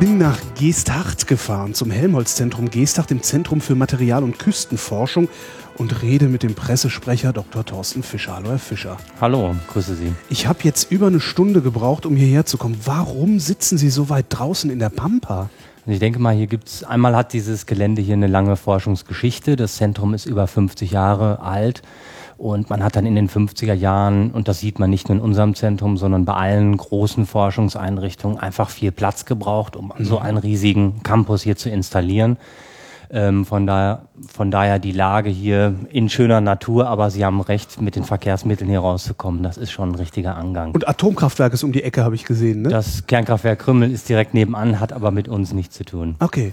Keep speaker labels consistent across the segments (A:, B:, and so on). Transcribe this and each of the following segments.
A: Bin nach Geesthacht gefahren, zum Helmholtz-Zentrum Geesthacht im Zentrum für Material- und Küstenforschung und rede mit dem Pressesprecher Dr. Thorsten Fischer. Hallo, Herr Fischer.
B: Hallo, grüße Sie.
A: Ich habe jetzt über eine Stunde gebraucht, um hierher zu kommen. Warum sitzen Sie so weit draußen in der Pampa?
B: Ich denke mal, hier gibt's einmal hat dieses Gelände hier eine lange Forschungsgeschichte. Das Zentrum ist über 50 Jahre alt. Und man hat dann in den 50er Jahren, und das sieht man nicht nur in unserem Zentrum, sondern bei allen großen Forschungseinrichtungen, einfach viel Platz gebraucht, um mhm. so einen riesigen Campus hier zu installieren. Ähm, von, daher, von daher die Lage hier in schöner Natur, aber Sie haben recht, mit den Verkehrsmitteln hier rauszukommen, das ist schon ein richtiger Angang.
A: Und Atomkraftwerk ist um die Ecke, habe ich gesehen, ne?
B: Das Kernkraftwerk Krümmel ist direkt nebenan, hat aber mit uns nichts zu tun.
A: Okay.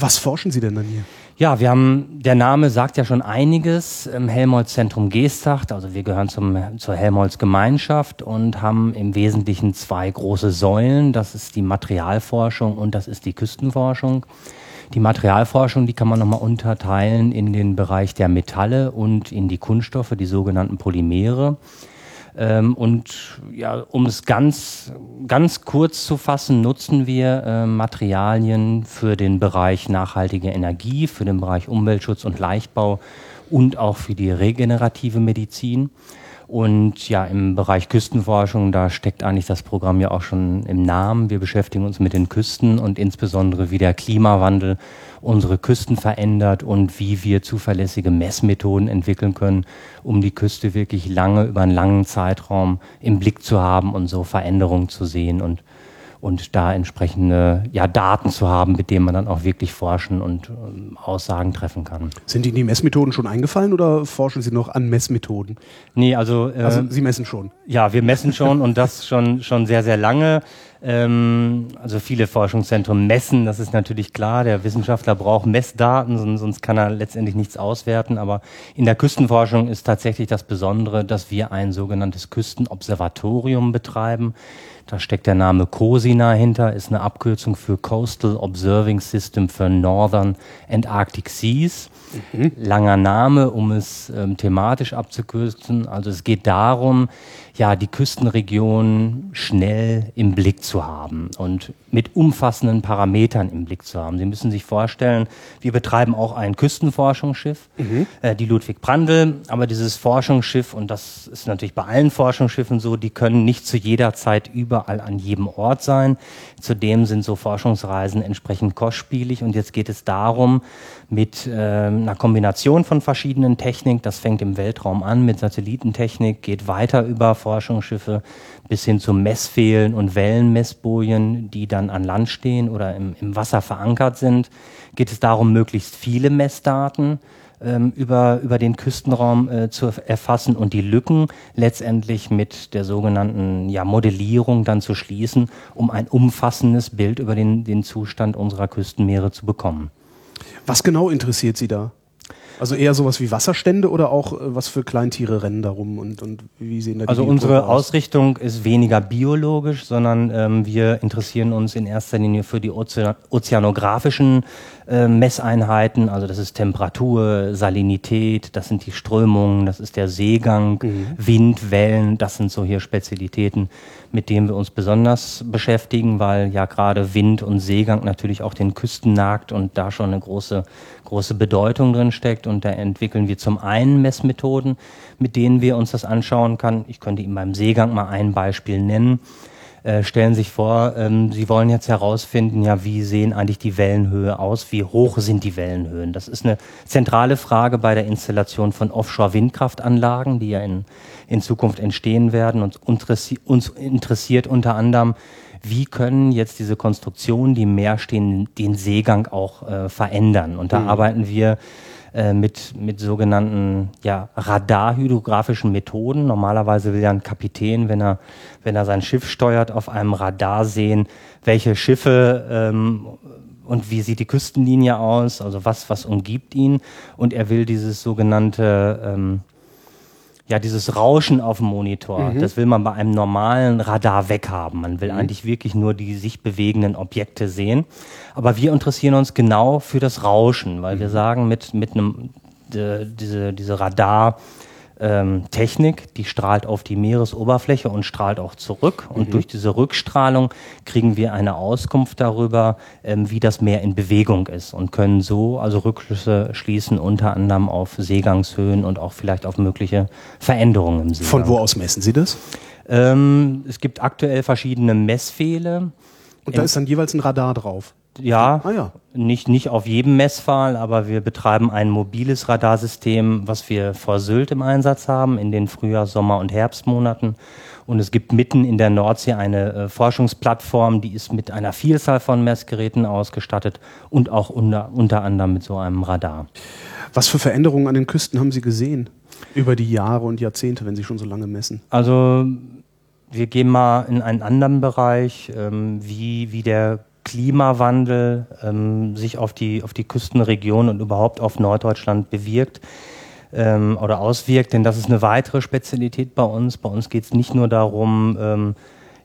A: Was forschen Sie denn dann hier?
B: Ja, wir haben, der Name sagt ja schon einiges, im Helmholtz-Zentrum Geestacht, also wir gehören zum, zur Helmholtz-Gemeinschaft und haben im Wesentlichen zwei große Säulen, das ist die Materialforschung und das ist die Küstenforschung. Die Materialforschung, die kann man nochmal unterteilen in den Bereich der Metalle und in die Kunststoffe, die sogenannten Polymere. Ähm, und ja, um es ganz, ganz kurz zu fassen, nutzen wir äh, Materialien für den Bereich nachhaltige Energie, für den Bereich Umweltschutz und Leichtbau und auch für die regenerative Medizin. Und ja, im Bereich Küstenforschung, da steckt eigentlich das Programm ja auch schon im Namen. Wir beschäftigen uns mit den Küsten und insbesondere wie der Klimawandel unsere Küsten verändert und wie wir zuverlässige Messmethoden entwickeln können, um die Küste wirklich lange über einen langen Zeitraum im Blick zu haben und so Veränderungen zu sehen und und da entsprechende ja, Daten zu haben, mit denen man dann auch wirklich forschen und ähm, Aussagen treffen kann.
A: Sind Ihnen die Messmethoden schon eingefallen oder forschen Sie noch an Messmethoden?
B: Nee, also,
A: äh, also Sie messen schon.
B: Ja, wir messen schon und das schon, schon sehr, sehr lange. Ähm, also viele Forschungszentren messen, das ist natürlich klar. Der Wissenschaftler braucht Messdaten, sonst, sonst kann er letztendlich nichts auswerten. Aber in der Küstenforschung ist tatsächlich das Besondere, dass wir ein sogenanntes Küstenobservatorium betreiben. Da steckt der Name COSINA hinter, ist eine Abkürzung für Coastal Observing System for Northern and Arctic Seas. Mhm. Langer Name, um es ähm, thematisch abzukürzen. Also es geht darum, ja, die Küstenregion schnell im Blick zu haben und mit umfassenden Parametern im Blick zu haben. Sie müssen sich vorstellen, wir betreiben auch ein Küstenforschungsschiff, mhm. äh, die Ludwig Brandl, aber dieses Forschungsschiff, und das ist natürlich bei allen Forschungsschiffen so, die können nicht zu jeder Zeit überall an jedem Ort sein. Zudem sind so Forschungsreisen entsprechend kostspielig und jetzt geht es darum, mit äh, einer Kombination von verschiedenen Technik, das fängt im Weltraum an mit Satellitentechnik, geht weiter über Forschungsschiffe bis hin zu Messfehlen und Wellenmessbojen, die dann an Land stehen oder im, im Wasser verankert sind, geht es darum, möglichst viele Messdaten ähm, über, über den Küstenraum äh, zu erfassen und die Lücken letztendlich mit der sogenannten ja, Modellierung dann zu schließen, um ein umfassendes Bild über den, den Zustand unserer Küstenmeere zu bekommen.
A: Was genau interessiert Sie da? Also eher sowas wie Wasserstände oder auch äh, was für Kleintiere rennen da rum und, und wie sehen da die
B: Also unsere aus? Ausrichtung ist weniger biologisch, sondern ähm, wir interessieren uns in erster Linie für die Ozean ozeanografischen äh, Messeinheiten. Also das ist Temperatur, Salinität, das sind die Strömungen, das ist der Seegang, mhm. Wind, Wellen, das sind so hier Spezialitäten, mit denen wir uns besonders beschäftigen, weil ja gerade Wind und Seegang natürlich auch den Küsten nagt und da schon eine große, große Bedeutung drin steckt. Und da entwickeln wir zum einen Messmethoden, mit denen wir uns das anschauen können. Ich könnte Ihnen beim Seegang mal ein Beispiel nennen. Äh, stellen sich vor, ähm, Sie wollen jetzt herausfinden, ja, wie sehen eigentlich die Wellenhöhe aus? Wie hoch sind die Wellenhöhen? Das ist eine zentrale Frage bei der Installation von Offshore-Windkraftanlagen, die ja in, in Zukunft entstehen werden. Und interessi uns interessiert unter anderem, wie können jetzt diese Konstruktionen, die im Meer stehen, den Seegang auch äh, verändern? Und da mhm. arbeiten wir äh, mit, mit sogenannten ja, radarhydrografischen Methoden. Normalerweise will ja ein Kapitän, wenn er, wenn er sein Schiff steuert, auf einem Radar sehen, welche Schiffe ähm, und wie sieht die Küstenlinie aus, also was, was umgibt ihn. Und er will dieses sogenannte ähm, ja, dieses Rauschen auf dem Monitor, mhm. das will man bei einem normalen Radar weghaben. Man will mhm. eigentlich wirklich nur die sich bewegenden Objekte sehen. Aber wir interessieren uns genau für das Rauschen, weil mhm. wir sagen, mit, mit einem, de, diese, diese Radar, ähm, Technik, die strahlt auf die Meeresoberfläche und strahlt auch zurück. Und mhm. durch diese Rückstrahlung kriegen wir eine Auskunft darüber, ähm, wie das Meer in Bewegung ist und können so also Rückschlüsse schließen, unter anderem auf Seegangshöhen und auch vielleicht auf mögliche Veränderungen im Seegang.
A: Von wo aus messen Sie das?
B: Ähm, es gibt aktuell verschiedene Messpfähle.
A: Und da ist dann jeweils ein Radar drauf?
B: Ja, ah, ja. Nicht, nicht auf jedem Messpfahl, aber wir betreiben ein mobiles Radarsystem, was wir vor Sylt im Einsatz haben, in den Frühjahr-, Sommer- und Herbstmonaten. Und es gibt mitten in der Nordsee eine äh, Forschungsplattform, die ist mit einer Vielzahl von Messgeräten ausgestattet und auch unter, unter anderem mit so einem Radar.
A: Was für Veränderungen an den Küsten haben Sie gesehen über die Jahre und Jahrzehnte, wenn Sie schon so lange messen?
B: Also wir gehen mal in einen anderen Bereich, ähm, wie, wie der Klimawandel ähm, sich auf die, auf die Küstenregion und überhaupt auf Norddeutschland bewirkt ähm, oder auswirkt. Denn das ist eine weitere Spezialität bei uns. Bei uns geht es nicht nur darum, ähm,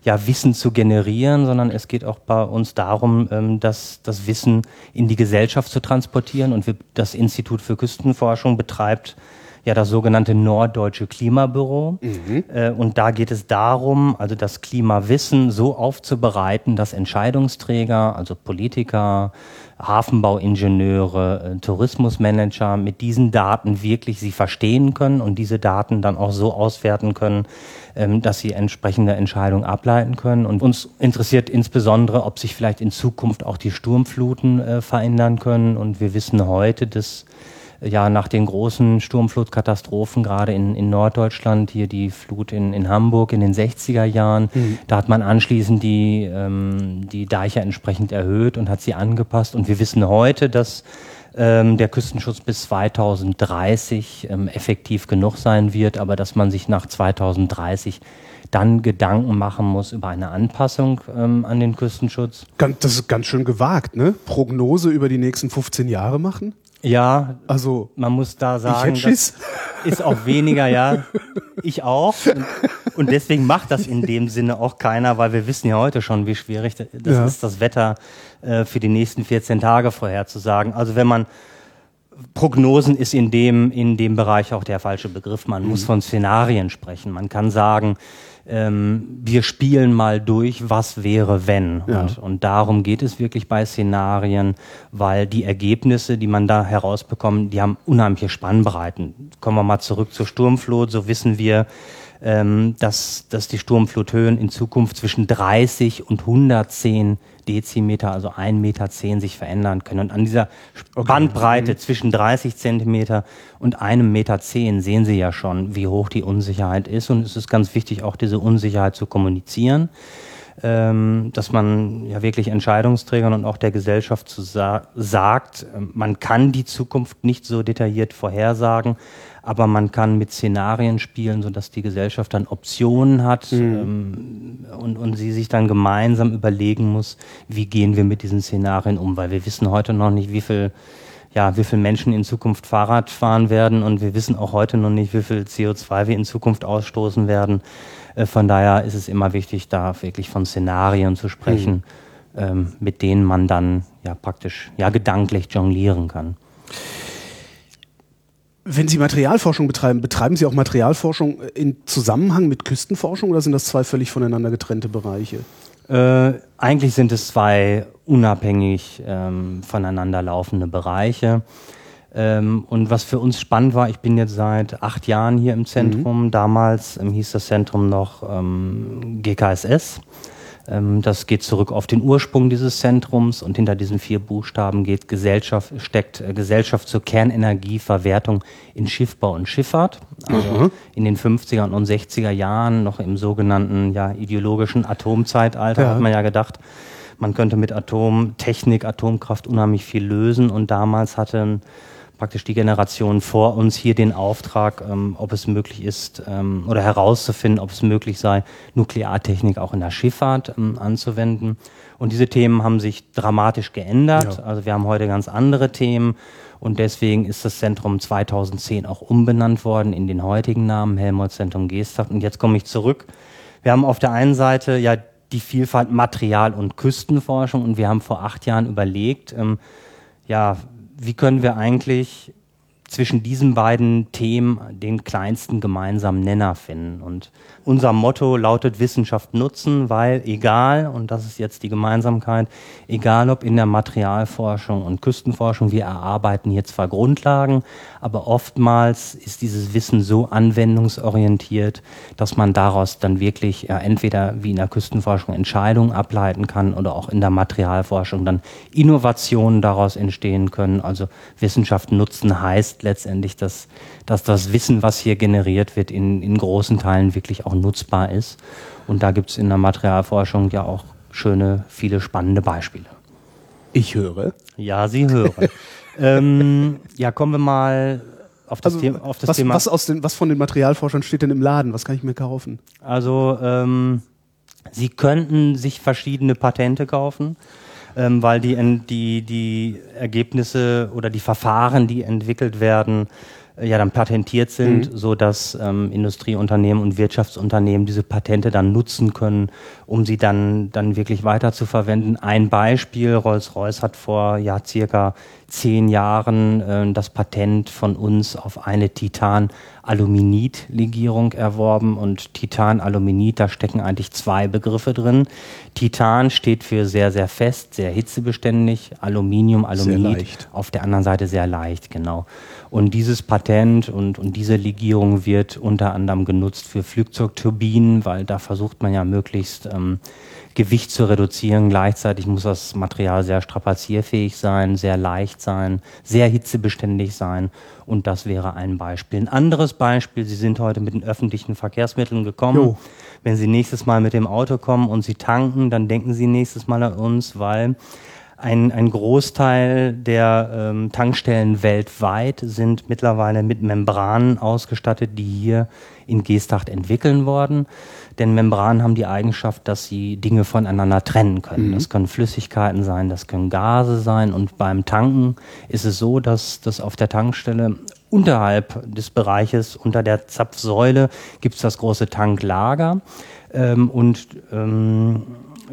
B: ja, Wissen zu generieren, sondern es geht auch bei uns darum, ähm, dass das Wissen in die Gesellschaft zu transportieren. Und wir, das Institut für Küstenforschung betreibt ja das sogenannte Norddeutsche Klimabüro. Mhm. Äh, und da geht es darum, also das Klimawissen so aufzubereiten, dass Entscheidungsträger, also Politiker, Hafenbauingenieure, äh, Tourismusmanager mit diesen Daten wirklich sie verstehen können und diese Daten dann auch so auswerten können, ähm, dass sie entsprechende Entscheidungen ableiten können. Und uns interessiert insbesondere, ob sich vielleicht in Zukunft auch die Sturmfluten äh, verändern können. Und wir wissen heute, dass ja nach den großen Sturmflutkatastrophen, gerade in, in Norddeutschland, hier die Flut in, in Hamburg in den 60er Jahren, mhm. da hat man anschließend die, ähm, die Deiche entsprechend erhöht und hat sie angepasst. Und wir wissen heute, dass ähm, der Küstenschutz bis 2030 ähm, effektiv genug sein wird, aber dass man sich nach 2030 dann Gedanken machen muss über eine Anpassung ähm, an den Küstenschutz.
A: Das ist ganz schön gewagt, ne? Prognose über die nächsten 15 Jahre machen?
B: Ja, also man muss da sagen, das ist auch weniger, ja. Ich auch. Und, und, deswegen macht das in dem Sinne auch keiner, weil wir wissen ja heute schon, wie schwierig das ja. ist, das Wetter äh, für die nächsten 14 Tage vorherzusagen. Also wenn man Prognosen ist in dem, in dem Bereich auch der falsche Begriff. Man mhm. muss von Szenarien sprechen. Man kann sagen, ähm, wir spielen mal durch, was wäre, wenn. Ja. Und, und darum geht es wirklich bei Szenarien, weil die Ergebnisse, die man da herausbekommt, die haben unheimliche Spannbreiten. Kommen wir mal zurück zur Sturmflut, so wissen wir, ähm, dass, dass die Sturmfluthöhen in Zukunft zwischen 30 und 110 Dezimeter, also 1,10 Meter sich verändern können. Und an dieser Bandbreite mhm. zwischen 30 Zentimeter und einem Meter zehn sehen Sie ja schon, wie hoch die Unsicherheit ist. Und es ist ganz wichtig, auch diese Unsicherheit zu kommunizieren, dass man ja wirklich Entscheidungsträgern und auch der Gesellschaft zu sa sagt, ähm, man kann die Zukunft nicht so detailliert vorhersagen, aber man kann mit Szenarien spielen, sodass die Gesellschaft dann Optionen hat mhm. ähm, und, und sie sich dann gemeinsam überlegen muss, wie gehen wir mit diesen Szenarien um, weil wir wissen heute noch nicht, wie viel ja, wie viele Menschen in Zukunft Fahrrad fahren werden und wir wissen auch heute noch nicht, wie viel CO2 wir in Zukunft ausstoßen werden. Äh, von daher ist es immer wichtig, da wirklich von Szenarien zu sprechen, mhm. ähm, mit denen man dann ja praktisch ja gedanklich jonglieren kann.
A: Wenn Sie Materialforschung betreiben, betreiben Sie auch Materialforschung in Zusammenhang mit Küstenforschung oder sind das zwei völlig voneinander getrennte Bereiche?
B: Äh, eigentlich sind es zwei unabhängig ähm, voneinander laufende Bereiche. Ähm, und was für uns spannend war, ich bin jetzt seit acht Jahren hier im Zentrum. Mhm. Damals ähm, hieß das Zentrum noch ähm, GKSS. Ähm, das geht zurück auf den Ursprung dieses Zentrums und hinter diesen vier Buchstaben geht Gesellschaft, steckt äh, Gesellschaft zur Kernenergieverwertung in Schiffbau und Schifffahrt. Also mhm. in den 50er und 60er Jahren noch im sogenannten ja, ideologischen Atomzeitalter ja. hat man ja gedacht, man könnte mit Atomtechnik, Atomkraft unheimlich viel lösen und damals hatten praktisch die Generation vor uns hier den Auftrag, ähm, ob es möglich ist ähm, oder herauszufinden, ob es möglich sei, Nukleartechnik auch in der Schifffahrt ähm, anzuwenden. Und diese Themen haben sich dramatisch geändert. Ja. Also wir haben heute ganz andere Themen Und deswegen ist das Zentrum 2010 auch umbenannt worden in den heutigen Namen Helmholtz-Zentrum Geesthacht. Und jetzt komme ich zurück. Wir haben auf der einen Seite ja die Vielfalt Material- und Küstenforschung. Und wir haben vor acht Jahren überlegt, ähm, ja, wie können wir eigentlich zwischen diesen beiden Themen den kleinsten gemeinsamen Nenner finden. Und unser Motto lautet Wissenschaft nutzen, weil egal, und das ist jetzt die Gemeinsamkeit, egal ob in der Materialforschung und Küstenforschung, wir erarbeiten hier zwar Grundlagen, aber oftmals ist dieses Wissen so anwendungsorientiert, dass man daraus dann wirklich ja, entweder wie in der Küstenforschung Entscheidungen ableiten kann oder auch in der Materialforschung dann Innovationen daraus entstehen können. Also Wissenschaft nutzen heißt letztendlich, dass, dass das Wissen, was hier generiert wird, in, in großen Teilen wirklich auch nutzbar ist. Und da gibt es in der Materialforschung ja auch schöne, viele spannende Beispiele.
A: Ich höre.
B: Ja, Sie hören. ähm, ja, kommen wir mal auf das,
A: Also,
B: Thema, auf das
A: was,
B: Thema.
A: was, aus den, was von den Materialforschern steht denn im Laden? Was kann ich mir kaufen?
B: Also ähm, Sie könnten sich verschiedene Patente kaufen, ähm, weil die, die, die Ergebnisse oder die Verfahren, die entwickelt werden, ja dann patentiert sind, so dass ähm, Industrieunternehmen und Wirtschaftsunternehmen diese Patente dann nutzen können, um sie dann dann wirklich weiter zu verwenden. Ein Beispiel: Rolls-Royce hat vor ja circa zehn Jahren äh, das Patent von uns auf eine Titan-Aluminid-Legierung erworben und Titan-Aluminid, da stecken eigentlich zwei Begriffe drin. Titan steht für sehr sehr fest, sehr hitzebeständig. Aluminium, Aluminid auf der anderen Seite sehr leicht, genau. Und dieses Patent und, und diese Legierung wird unter anderem genutzt für Flugzeugturbinen, weil da versucht man ja möglichst ähm, Gewicht zu reduzieren. Gleichzeitig muss das Material sehr strapazierfähig sein, sehr leicht sein, sehr hitzebeständig sein. Und das wäre ein Beispiel. Ein anderes Beispiel, Sie sind heute mit den öffentlichen Verkehrsmitteln gekommen.
A: Jo.
B: Wenn Sie nächstes Mal mit dem Auto kommen und Sie tanken, dann denken Sie nächstes Mal an uns, weil ein, ein Großteil der ähm, Tankstellen weltweit sind mittlerweile mit Membranen ausgestattet, die hier in Geesthacht entwickeln worden. Denn Membranen haben die Eigenschaft, dass sie Dinge voneinander trennen können. Das können Flüssigkeiten sein, das können Gase sein. Und beim Tanken ist es so, dass, dass auf der Tankstelle unterhalb des Bereiches, unter der Zapfsäule, gibt es das große Tanklager. Ähm, und ähm,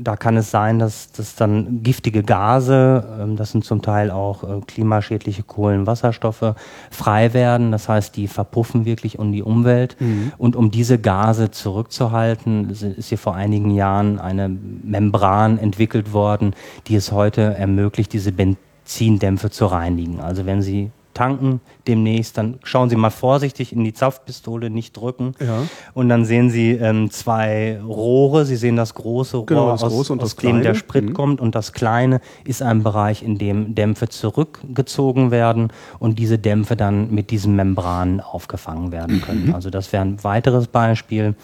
B: da kann es sein, dass, dass dann giftige Gase, ähm, das sind zum Teil auch äh, klimaschädliche Kohlenwasserstoffe, frei werden. Das heißt, die verpuffen wirklich um die Umwelt. Und um diese Gase zurückzuhalten, ist ist hier vor einigen Jahren eine Membran entwickelt worden, die es heute ermöglicht, diese Benzindämpfe zu reinigen. Also wenn Sie tanken demnächst, dann schauen Sie mal vorsichtig in die Zapfpistole, nicht drücken.
A: Ja.
B: Und dann sehen Sie ähm, zwei Rohre. Sie sehen das große Rohr,
A: Genau, das
B: aus,
A: große
B: aus dem der. Sprit
A: Mhm.
B: kommt. Und das kleine ist ein Bereich, in dem Dämpfe zurückgezogen werden und diese Dämpfe dann mit diesen Membranen aufgefangen werden
A: Mhm.
B: können. Also das wäre ein weiteres Beispiel.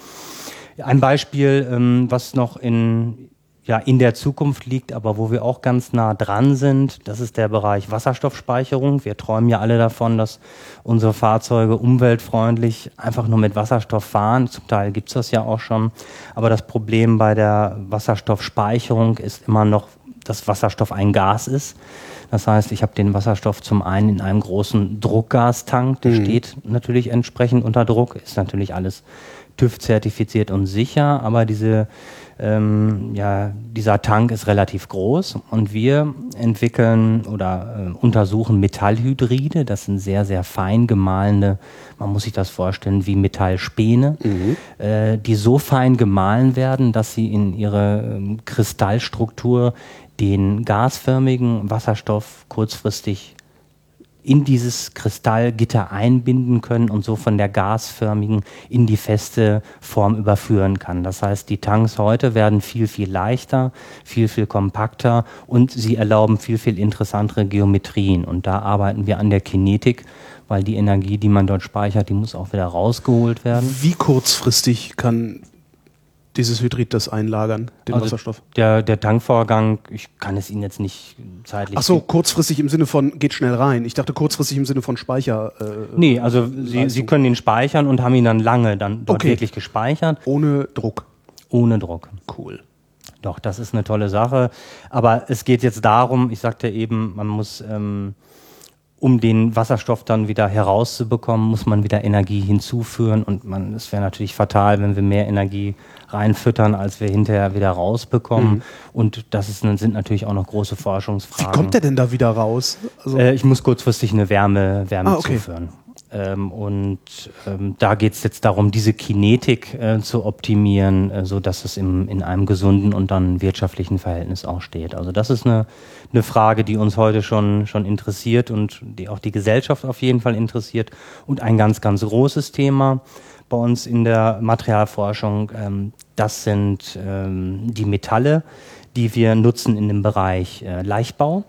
B: Ein Beispiel, ähm, was noch in, ja, in der Zukunft liegt, aber wo wir auch ganz nah dran sind, das ist der Bereich Wasserstoffspeicherung. Wir träumen ja alle davon, dass unsere Fahrzeuge umweltfreundlich einfach nur mit Wasserstoff fahren. Zum Teil gibt's das ja auch schon. Aber das Problem bei der Wasserstoffspeicherung ist immer noch, dass Wasserstoff ein Gas ist. Das heißt, ich habe den Wasserstoff zum einen in einem großen Druckgastank, der steht natürlich entsprechend unter Druck, ist natürlich alles TÜV-zertifiziert und sicher, aber diese, ähm, ja, dieser Tank ist relativ groß und wir entwickeln oder äh, untersuchen Metallhydride. Das sind sehr, sehr fein gemahlene, man muss sich das vorstellen, wie Metallspäne, äh, die so fein gemahlen werden, dass sie in ihre ähm, Kristallstruktur den gasförmigen Wasserstoff kurzfristig in dieses Kristallgitter einbinden können und so von der gasförmigen in die feste Form überführen kann. Das heißt, die Tanks heute werden viel, viel leichter, viel, viel kompakter und sie erlauben viel, viel interessantere Geometrien. Und da arbeiten wir an der Kinetik, weil die Energie, die man dort speichert, die muss auch wieder rausgeholt werden.
A: Wie kurzfristig kann dieses Hydrid das einlagern, den
B: Also
A: Wasserstoff?
B: Der, der Tankvorgang, ich kann es Ihnen jetzt nicht zeitlich
A: Ach so, kurzfristig im Sinne von geht schnell rein. Ich dachte kurzfristig im Sinne von Speicher. Äh,
B: Nee, also Sie,
A: Leistung.
B: Sie können ihn speichern und haben ihn dann lange dann dort
A: Okay.
B: wirklich gespeichert,
A: Ohne Druck.
B: ohne Druck.
A: Cool.
B: Doch, das ist eine tolle Sache. Aber es geht jetzt darum, ich sagte eben, man muss ähm, um den Wasserstoff dann wieder herauszubekommen, muss man wieder Energie hinzuführen und man, es wäre natürlich fatal, wenn wir mehr Energie reinfüttern, als wir hinterher wieder rausbekommen. Mhm. Und das ist, sind natürlich auch noch große Forschungsfragen.
A: Wie kommt der denn da wieder raus?
B: Also äh, ich muss kurzfristig eine Wärme, Wärme ah, okay. zuführen. Ähm, und ähm, da geht es jetzt darum, diese Kinetik äh, zu optimieren, äh, so es im, in einem gesunden und dann wirtschaftlichen Verhältnis auch steht. Also das ist eine, eine Frage, die uns heute schon, schon interessiert und die auch die Gesellschaft auf jeden Fall interessiert und ein ganz, ganz großes Thema bei uns in der Materialforschung. Ähm, das sind ähm, die Metalle, die wir nutzen in dem Bereich äh, Leichtbau.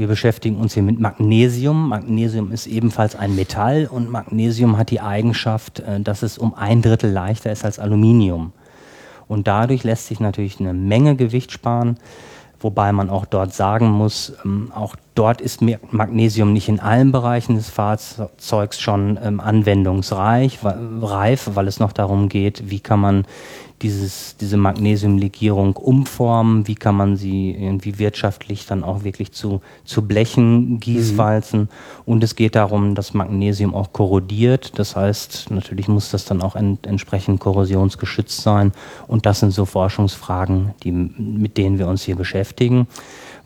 B: Wir beschäftigen uns hier mit Magnesium. Magnesium ist ebenfalls ein Metall und Magnesium hat die Eigenschaft, äh, dass es um ein Drittel leichter ist als Aluminium. Und dadurch lässt sich natürlich eine Menge Gewicht sparen, wobei man auch dort sagen muss, ähm, auch dort ist Magnesium nicht in allen Bereichen des Fahrzeugs schon ähm, anwendungsreich, reif, weil es noch darum geht, wie kann man dieses, diese Magnesiumlegierung umformen, wie kann man sie irgendwie wirtschaftlich dann auch wirklich zu, zu Blechen gießwalzen. Mhm. Und es geht darum, dass Magnesium auch korrodiert. Das heißt, natürlich muss das dann auch ent, entsprechend korrosionsgeschützt sein. Und das sind so Forschungsfragen, die, mit denen wir uns hier beschäftigen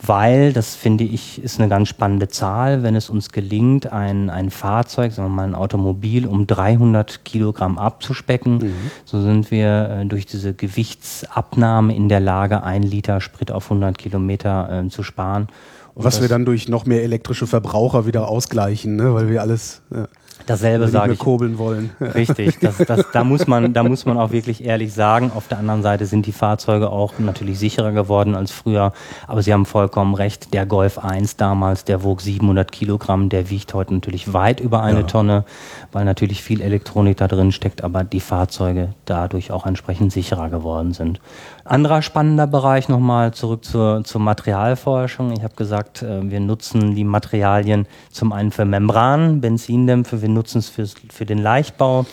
B: weil, das finde ich, ist eine ganz spannende Zahl, wenn es uns gelingt, ein, ein Fahrzeug, sagen wir mal ein Automobil, um 300 Kilogramm abzuspecken, mhm. so sind wir äh, durch diese Gewichtsabnahme in der Lage, ein Liter Sprit auf 100 Kilometer äh, zu sparen.
A: Und Was wir dann durch noch mehr elektrische Verbraucher wieder ausgleichen, ne? weil wir alles... Ja
B: Dasselbe sage ich.
A: kurbeln wollen.
B: Richtig, das, das, da, muss man, da muss man auch wirklich ehrlich sagen. Auf der anderen Seite sind die Fahrzeuge auch natürlich sicherer geworden als früher. Aber Sie haben vollkommen recht. Der Golf 1 damals, der wog 700 Kilogramm, der wiegt heute natürlich weit über eine ja. Tonne, weil natürlich viel Elektronik da drin steckt, aber die Fahrzeuge dadurch auch entsprechend sicherer geworden sind. Anderer spannender Bereich nochmal zurück zur, zur Materialforschung. Ich habe gesagt, äh, wir nutzen die Materialien zum einen für Membranen, Benzindämpfe, wir nutzen es für, für den Leichtbau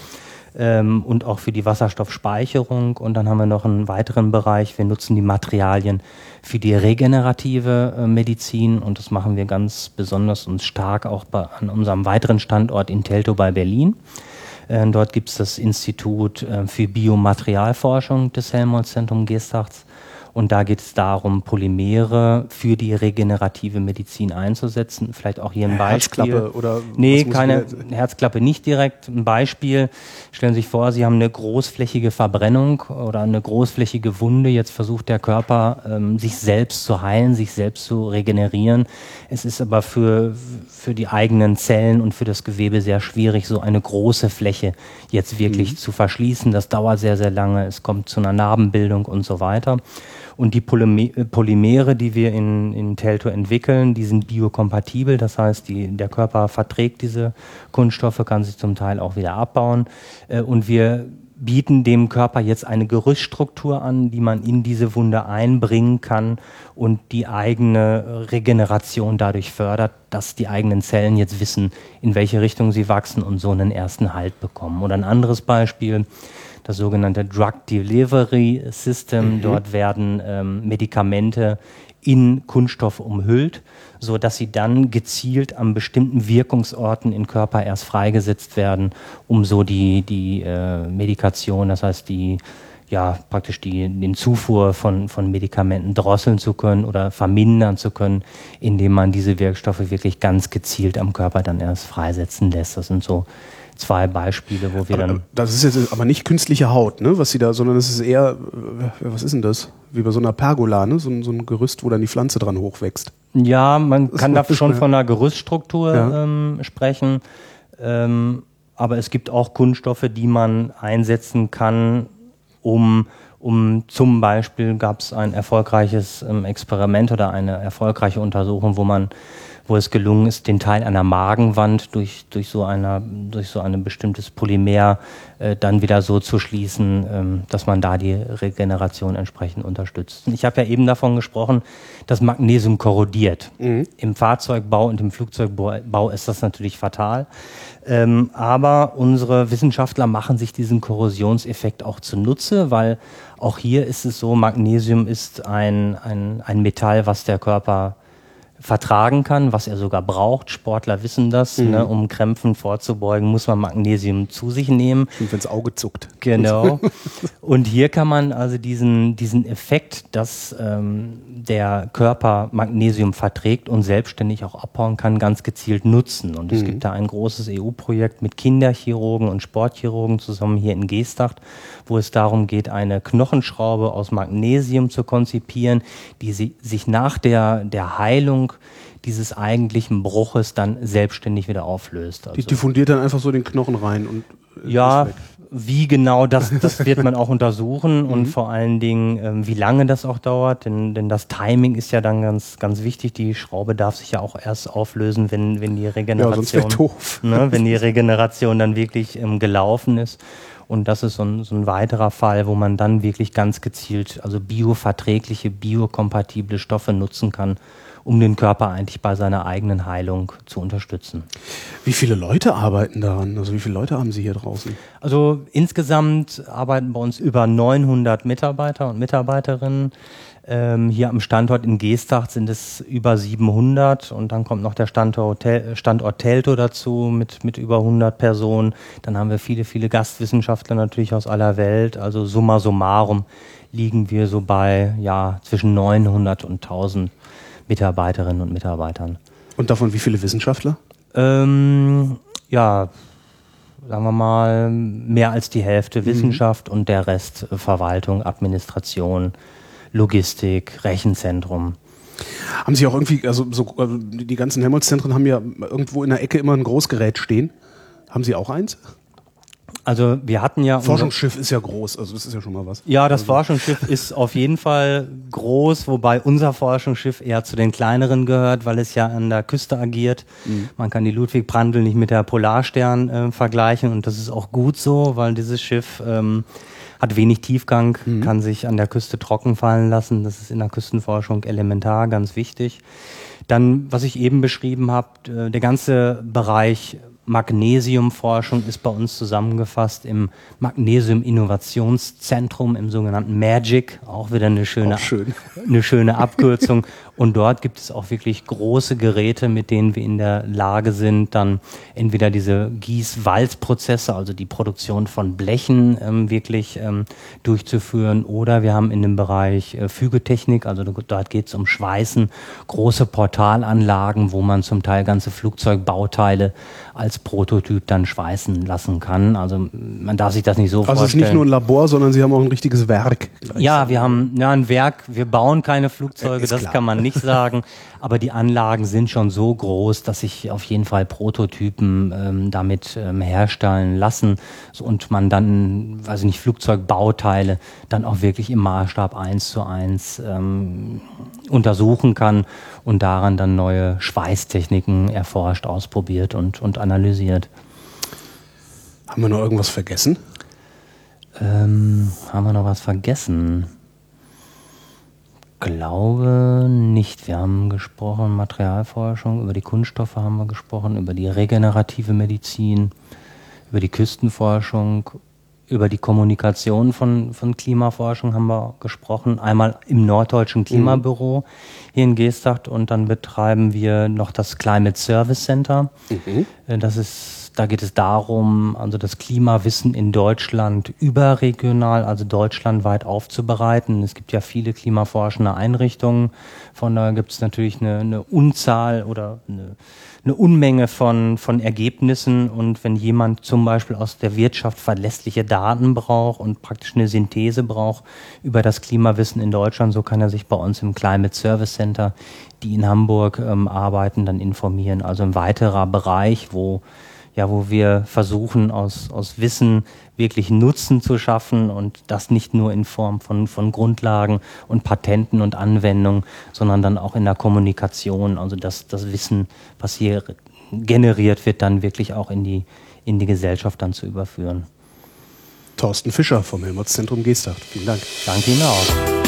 B: ähm, und auch für die Wasserstoffspeicherung. Und dann haben wir noch einen weiteren Bereich, wir nutzen die Materialien für die regenerative äh, Medizin und das machen wir ganz besonders und stark auch bei, an unserem weiteren Standort in Teltow bei Berlin. Äh, dort gibt es das Institut äh, für Biomaterialforschung des Helmholtz-Zentrum Geesthachts. Und da geht es darum, Polymere für die regenerative Medizin einzusetzen. Vielleicht auch hier ein Beispiel.
A: Herzklappe oder?
B: Nee, keine Herzklappe nicht direkt. Ein Beispiel. Stellen Sie sich vor, Sie haben eine großflächige Verbrennung oder eine großflächige Wunde. Jetzt versucht der Körper, ähm, sich selbst zu heilen, sich selbst zu regenerieren. Es ist aber für, für die eigenen Zellen und für das Gewebe sehr schwierig, so eine große Fläche jetzt wirklich mhm. zu verschließen. Das dauert sehr, sehr lange. Es kommt zu einer Narbenbildung und so weiter. Und die Polymere, die wir in, in Telto entwickeln, die sind biokompatibel. Das heißt, die, der Körper verträgt diese Kunststoffe, kann sie zum Teil auch wieder abbauen. Äh, und wir bieten dem Körper jetzt eine Gerüststruktur an, die man in diese Wunde einbringen kann und die eigene Regeneration dadurch fördert, dass die eigenen Zellen jetzt wissen, in welche Richtung sie wachsen und so einen ersten Halt bekommen. Oder ein anderes Beispiel, das sogenannte Drug Delivery System. Mhm. Dort werden ähm, Medikamente in Kunststoff umhüllt, so dass sie dann gezielt an bestimmten Wirkungsorten im Körper erst freigesetzt werden, um so die, die äh, Medikation, das heißt die ja praktisch die, den Zufuhr von, von Medikamenten drosseln zu können oder vermindern zu können, indem man diese Wirkstoffe wirklich ganz gezielt am Körper dann erst freisetzen lässt. Das sind so zwei Beispiele, wo wir
A: aber,
B: dann.
A: Das ist jetzt aber nicht künstliche Haut, ne, was sie da, sondern es ist eher, äh, was ist denn das? Wie bei so einer Pergola, ne? So, so ein Gerüst, wo dann die Pflanze dran hochwächst.
B: Ja, man kann da schon von einer Gerüststruktur ja. ähm, sprechen. Ähm, aber es gibt auch Kunststoffe, die man einsetzen kann, um, um zum Beispiel gab es ein erfolgreiches ähm, Experiment oder eine erfolgreiche Untersuchung, wo man wo es gelungen ist, den Teil einer Magenwand durch, durch, so, einer, durch so ein bestimmtes Polymer äh, dann wieder so zu schließen, ähm, dass man da die Regeneration entsprechend unterstützt. Ich habe ja eben davon gesprochen, dass Magnesium korrodiert. Mhm. Im Fahrzeugbau und im Flugzeugbau ist das natürlich fatal. Ähm, aber unsere Wissenschaftler machen sich diesen Korrosionseffekt auch zunutze, weil auch hier ist es so, Magnesium ist ein, ein, ein Metall, was der Körper vertragen kann, was er sogar braucht. Sportler wissen das,
A: Mhm.
B: ne, um Krämpfen vorzubeugen, muss man Magnesium zu sich nehmen.
A: Und wenns Auge zuckt.
B: Genau. Und hier kann man also diesen, diesen Effekt, dass ähm, der Körper Magnesium verträgt und selbstständig auch abbauen kann, ganz gezielt nutzen. Und es gibt da ein großes EU-Projekt mit Kinderchirurgen und Sportchirurgen zusammen hier in Geestacht, wo es darum geht, eine Knochenschraube aus Magnesium zu konzipieren, die sie, sich nach der, der Heilung dieses eigentlichen Bruches dann selbstständig wieder auflöst.
A: Die
B: Also-
A: diffundiert dann einfach so den Knochen rein und äh,
B: ja, wie genau, das, das wird man auch untersuchen und vor allen Dingen, ähm, wie lange das auch dauert, denn, denn das Timing ist ja dann ganz, ganz wichtig. Die Schraube darf sich ja auch erst auflösen, wenn, wenn die
A: Ja,
B: Regeneration,
A: wäre doof.
B: ne, wenn die Regeneration dann wirklich ähm, gelaufen ist. Und das ist so ein, so ein weiterer Fall, wo man dann wirklich ganz gezielt, also bioverträgliche, biokompatible Stoffe nutzen kann, um den Körper eigentlich bei seiner eigenen Heilung zu unterstützen.
A: Wie viele Leute arbeiten daran? Also wie viele Leute haben Sie hier draußen?
B: Also insgesamt arbeiten bei uns über 900 Mitarbeiter und Mitarbeiterinnen. Ähm, hier am Standort in Geestach sind es über 700 und dann kommt noch der Standort, Tel- Standort Teltow dazu mit, mit über 100 Personen. Dann haben wir viele, viele Gastwissenschaftler natürlich aus aller Welt. Also summa summarum liegen wir so bei ja, zwischen 900 und 1000 Mitarbeiterinnen und Mitarbeitern.
A: Und davon wie viele Wissenschaftler?
B: Ähm, ja, sagen wir mal, mehr als die Hälfte Wissenschaft und der Rest äh, Verwaltung, Administration, Logistik, Rechenzentrum.
A: Haben Sie auch irgendwie, also so, die die ganzen Helmholtz-Zentren haben ja irgendwo in der Ecke immer ein Großgerät stehen. Haben Sie auch eins?
B: Also wir hatten ja
A: Forschungsschiff ist ja groß, also das ist ja schon mal was.
B: Ja, das Forschungsschiff ist auf jeden Fall groß, wobei unser Forschungsschiff eher zu den kleineren gehört, weil es ja an der Küste agiert. Man kann die Ludwig Brandl nicht mit der Polarstern äh, vergleichen und das ist auch gut so, weil dieses Schiff ähm, hat wenig Tiefgang, kann sich an der Küste trocken fallen lassen. Das ist in der Küstenforschung elementar, ganz wichtig. Dann, was ich eben beschrieben habe, äh, der ganze Bereich Magnesiumforschung ist bei uns zusammengefasst im Magnesium-Innovationszentrum, im sogenannten MAGIC, auch wieder eine schöne,
A: schön.
B: eine schöne Abkürzung. Und dort gibt es auch wirklich große Geräte, mit denen wir in der Lage sind, dann entweder diese Gießwalzprozesse, also die Produktion von Blechen ähm, wirklich ähm, durchzuführen, oder wir haben in dem Bereich äh, Fügetechnik, also dort geht es um Schweißen, große Portalanlagen, wo man zum Teil ganze Flugzeugbauteile als Prototyp dann schweißen lassen kann. Also man darf sich das nicht so
A: Also es ist
B: vorstellen.
A: nicht nur ein Labor, sondern Sie haben auch ein richtiges Werk.
B: Ja, wir haben ja, ein Werk, wir bauen keine Flugzeuge,
A: Ist
B: das
A: klar.
B: kann man nicht sagen. Aber die Anlagen sind schon so groß, dass sich auf jeden Fall Prototypen ähm, damit ähm, herstellen lassen und man dann, weiß ich nicht, Flugzeugbauteile dann auch wirklich im Maßstab eins zu eins ähm, untersuchen kann und daran dann neue Schweißtechniken erforscht, ausprobiert und, und analysiert.
A: Haben wir noch irgendwas vergessen?
B: Ähm, haben wir noch was vergessen? Glaube nicht. Wir haben gesprochen, Materialforschung, über die Kunststoffe haben wir gesprochen, über die regenerative Medizin, über die Küstenforschung, über die Kommunikation von, von Klimaforschung haben wir gesprochen. Einmal im Norddeutschen Klimabüro hier in Geesthacht und dann betreiben wir noch das Climate Service Center. Äh, Das ist, da geht es darum, also das Klimawissen in Deutschland überregional, also deutschlandweit aufzubereiten. Es gibt ja viele klimaforschende Einrichtungen. Von daher gibt es natürlich eine, eine Unzahl oder eine, eine Unmenge von, von Ergebnissen. Und wenn jemand zum Beispiel aus der Wirtschaft verlässliche Daten braucht und praktisch eine Synthese braucht über das Klimawissen in Deutschland, so kann er sich bei uns im Climate Service Center, die in Hamburg ähm, arbeiten, dann informieren. Also ein weiterer Bereich, wo ja, wo wir versuchen, aus, aus Wissen wirklich Nutzen zu schaffen und das nicht nur in Form von, von Grundlagen und Patenten und Anwendungen, sondern dann auch in der Kommunikation, also dass das Wissen, was hier generiert wird, dann wirklich auch in die, in die Gesellschaft dann zu überführen.
A: Thorsten Fischer vom Helmholtz-Zentrum Geesthacht. Vielen Dank.
B: Danke Ihnen auch.